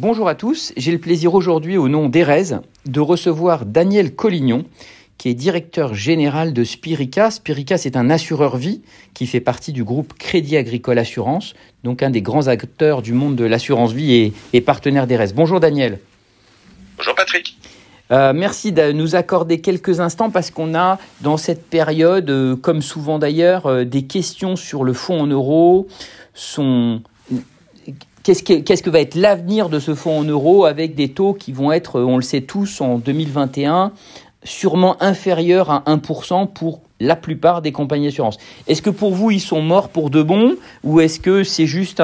Bonjour à tous, j'ai le plaisir aujourd'hui au nom d'Erez de recevoir Daniel Collignon qui est directeur général de Spirica. Spirica, c'est un assureur vie qui fait partie du groupe Crédit Agricole Assurance, donc un des grands acteurs du monde de l'assurance vie et, partenaire d'Erez. Bonjour Daniel. Bonjour Patrick. Euh, merci de nous accorder quelques instants parce qu'on a dans cette période, euh, comme souvent d'ailleurs, euh, des questions sur le fonds en euros, son qu'est-ce que, va être l'avenir de ce fonds en euros avec des taux qui vont être, on le sait tous, en 2021, sûrement inférieurs à 1% pour la plupart des compagnies d'assurance. Est-ce que pour vous, ils sont morts pour de bon ou est-ce que c'est juste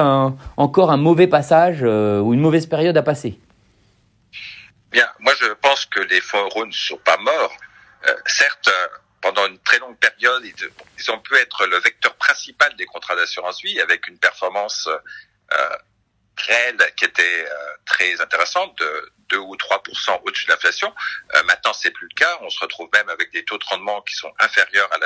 encore un mauvais passage euh, ou une mauvaise période à passer? Bien, moi je pense que les fonds euros ne sont pas morts. Euh, certes, pendant une très longue période, ils, ont pu être le vecteur principal des contrats d'assurance vie avec une performance euh, réelle qui était euh, très intéressante, de 2 ou 3 au-dessus de l'inflation. Euh, maintenant, c'est plus le cas. On se retrouve même avec des taux de rendement qui sont inférieurs à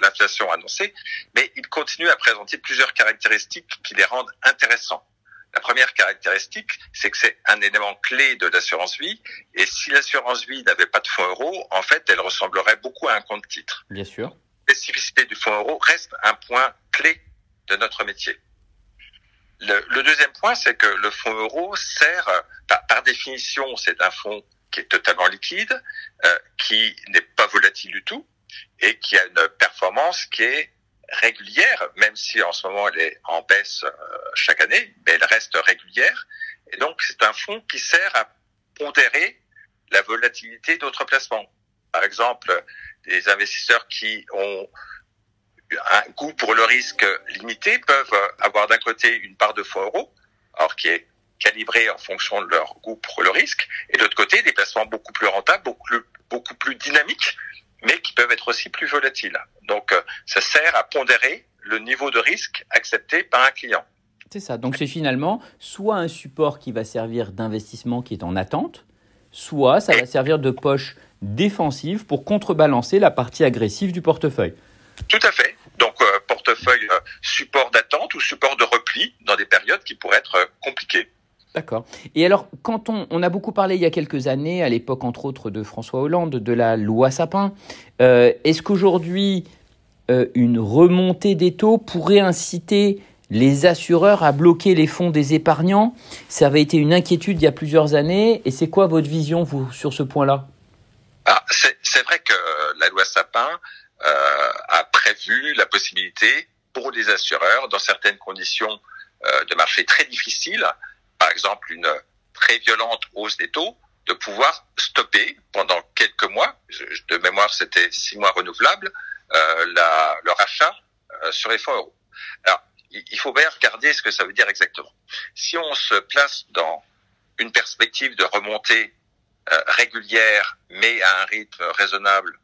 l'inflation annoncée, mais ils continuent à présenter plusieurs caractéristiques qui les rendent intéressants. La première caractéristique, c'est que c'est un élément clé de l'assurance vie. Et si l'assurance vie n'avait pas de fonds euros, en fait, elle ressemblerait beaucoup à un compte titre. Bien sûr. La spécificité du fonds euro reste un point clé de notre métier. Le, deuxième point, c'est que le fonds euro sert, par, définition, c'est un fonds qui est totalement liquide, euh, qui n'est pas volatile du tout et qui a une performance qui est régulière, même si en ce moment elle est en baisse euh, chaque année, mais elle reste régulière. Et donc c'est un fonds qui sert à pondérer la volatilité d'autres placements. Par exemple, des investisseurs qui ont un goût pour le risque limité peuvent avoir d'un côté une part de fonds euros, alors qui est calibrée en fonction de leur goût pour le risque, et de l'autre côté des placements beaucoup plus rentables, beaucoup plus, beaucoup plus dynamiques, mais qui peuvent être aussi plus volatiles. Donc euh, ça sert à pondérer le niveau de risque accepté par un client. C'est ça. Donc c'est finalement soit un support qui va servir d'investissement qui est en attente, soit ça va servir de poche défensive pour contrebalancer la partie agressive du portefeuille. Tout à fait. Donc euh, portefeuille euh, support d'attente ou support de repli dans des périodes qui pourraient être euh, compliquées. D'accord. Et alors, quand on, on, a beaucoup parlé il y a quelques années, à l'époque entre autres de François Hollande, de la loi Sapin, est-ce qu'aujourd'hui, une remontée des taux pourrait inciter les assureurs à bloquer les fonds des épargnants? Ça avait été une inquiétude il y a plusieurs années. Et c'est quoi votre vision, vous, sur ce point-là? Ah, C'est vrai que la loi Sapin a prévu la possibilité pour les assureurs, dans certaines conditions euh, de marché très difficiles, par exemple une très violente hausse des taux, de pouvoir stopper pendant quelques mois, de mémoire c'était six mois renouvelables, euh, la, leur achat euh, sur les fonds euros. Alors, il faut bien regarder ce que ça veut dire exactement. Si on se place dans une perspective de remontée euh, régulière, mais à un rythme raisonnable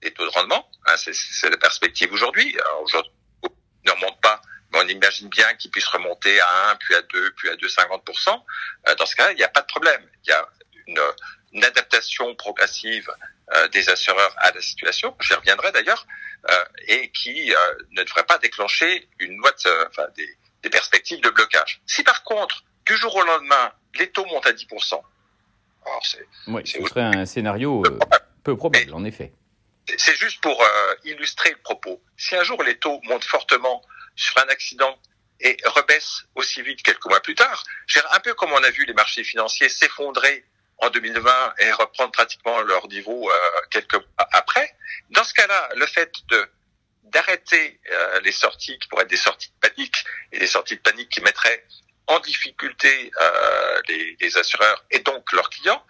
des taux de rendement. C'est la perspective aujourd'hui. Aujourd'hui, ne remonte pas, mais on imagine bien qu'il puisse remonter à 1, puis à 2, puis à 2,50%. Euh, dans ce cas, il n'y a pas de problème. Il y a une, une adaptation progressive euh, des assureurs à la situation, j'y reviendrai d'ailleurs, euh, et qui euh, ne devrait pas déclencher une loi enfin, des, des perspectives de blocage. Si par contre, du jour au lendemain, les taux montent à 10%, alors c'est... Oui, ce serait un scénario peu probable, en effet. C'est juste pour euh, illustrer le propos. Si un jour les taux montent fortement sur un accident et rebaissent aussi vite quelques mois plus tard, un peu comme on a vu les marchés financiers s'effondrer en 2020 et reprendre pratiquement leur niveau euh, quelques mois après. Dans ce cas-là, le fait d'arrêter euh, les sorties qui pourraient être des sorties de panique et des sorties de panique qui mettraient en difficulté les, assureurs et donc leurs clients,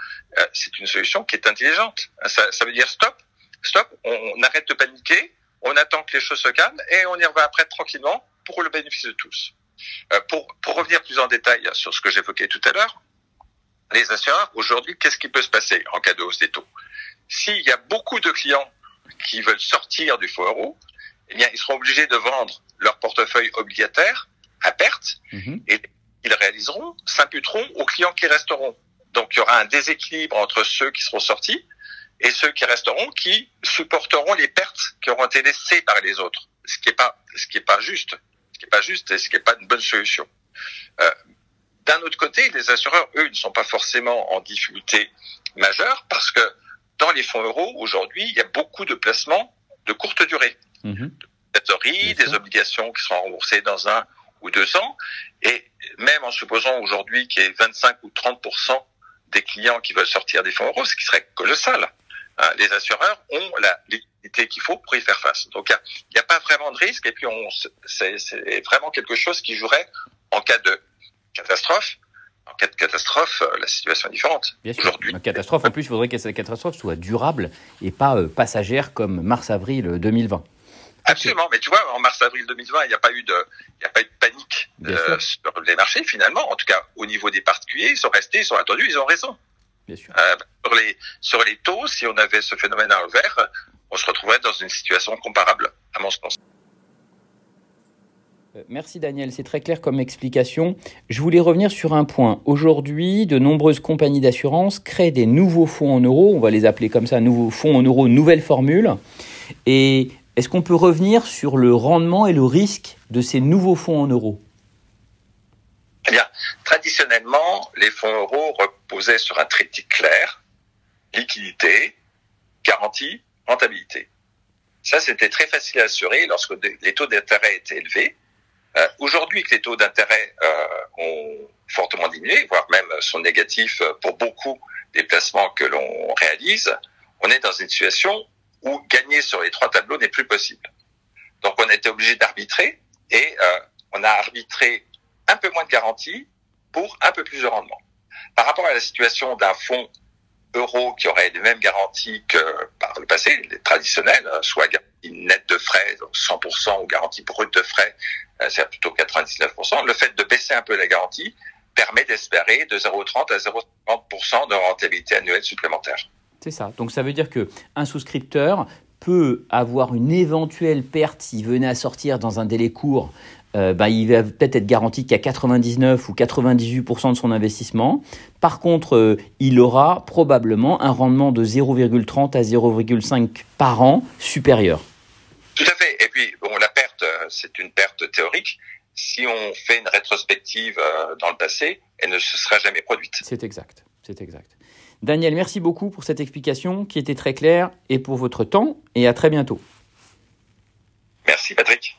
c'est une solution qui est intelligente. Ça veut dire stop, stop, on, arrête de paniquer, on attend que les choses se calment et on y revient après tranquillement pour le bénéfice de tous. Euh, pour, pour revenir plus en détail sur ce que j'évoquais tout à l'heure, les assureurs, aujourd'hui, qu'est-ce qui peut se passer en cas de hausse des taux? S'il y a beaucoup de clients qui veulent sortir du fonds euro, eh bien, ils seront obligés de vendre leur portefeuille obligataire à perte mhm. et ils réaliseront, s'imputeront aux clients qui resteront. Donc, il y aura un déséquilibre entre ceux qui seront sortis et ceux qui resteront qui supporteront les pertes qui auront été laissées par les autres. Ce qui est pas, ce qui est pas juste, ce qui est pas juste et ce qui est pas une bonne solution. Euh, D'un autre côté, les assureurs, eux, ne sont pas forcément en difficulté majeure parce que dans les fonds euros, aujourd'hui, il y a beaucoup de placements de courte durée. Mmh. des obligations qui seront remboursées dans un ou deux ans. Et même en supposant aujourd'hui qu'il y ait 25 ou 30% des clients qui veulent sortir des fonds euros, ce qui serait colossal, hein, les assureurs ont la liquidité qu'il faut pour y faire face. Donc il n'y a, pas vraiment de risque. Et puis c'est vraiment quelque chose qui jouerait en cas de catastrophe en cas de catastrophe, euh, la situation est différente. Bien sûr. Aujourd'hui, une catastrophe, en plus, il faudrait que cette catastrophe soit durable et pas euh, passagère comme mars-avril 2020. Absolument, mais tu vois, en mars-avril 2020, il n'y a pas eu de, il n'y a pas eu de panique euh, sur les marchés finalement. En tout cas, au niveau des particuliers, ils sont restés, ils sont attendus, ils ont raison. Bien sûr. Euh, sur les sur les taux, si on avait ce phénomène à l'envers, on se retrouverait dans une situation comparable, à mon sens. Euh, merci Daniel, c'est très clair comme explication. Je voulais revenir sur un point. Aujourd'hui, de nombreuses compagnies d'assurance créent des nouveaux fonds en euros, on va les appeler comme ça, nouveaux fonds en euros, nouvelle formule. Et est-ce qu'on peut revenir sur le rendement et le risque de ces nouveaux fonds en euros? Eh bien, traditionnellement, les fonds euros reposaient sur un triptyque clair liquidité, garantie, rentabilité. Ça, c'était très facile à assurer lorsque les taux d'intérêt étaient élevés. Euh, aujourd'hui, que les taux d'intérêt euh, ont fortement diminué, voire même sont négatifs pour beaucoup des placements que l'on réalise, on est dans une situation où gagner sur les trois tableaux n'est plus possible. Donc on a été obligé d'arbitrer et euh, on a arbitré un peu moins de garantie pour un peu plus de rendement. Par rapport à la situation d'un fonds euro qui aurait les mêmes garanties que par le passé, les traditionnels, euh, soit garantie nette de frais, donc 100% ou garantie brute de frais, euh, c'est plutôt 99%, le fait de baisser un peu la garantie permet d'espérer de 0,30 à 0,50% de rentabilité annuelle supplémentaire. C'est ça. Donc ça veut dire que un souscripteur peut avoir une éventuelle perte s'il venait à sortir dans un délai court. Euh, bah, il va peut-être être garanti qu'à 99 ou 98% de son investissement. Par contre, euh, il aura probablement un rendement de 0,30 à 0,5 par an supérieur. Tout à fait. Et puis, bon, la perte, euh, c'est une perte théorique. Si on fait une rétrospective dans le passé, elle ne se sera jamais produite. C'est exact. C'est exact. Daniel, merci beaucoup pour cette explication qui était très claire et pour votre temps et à très bientôt. Merci Patrick.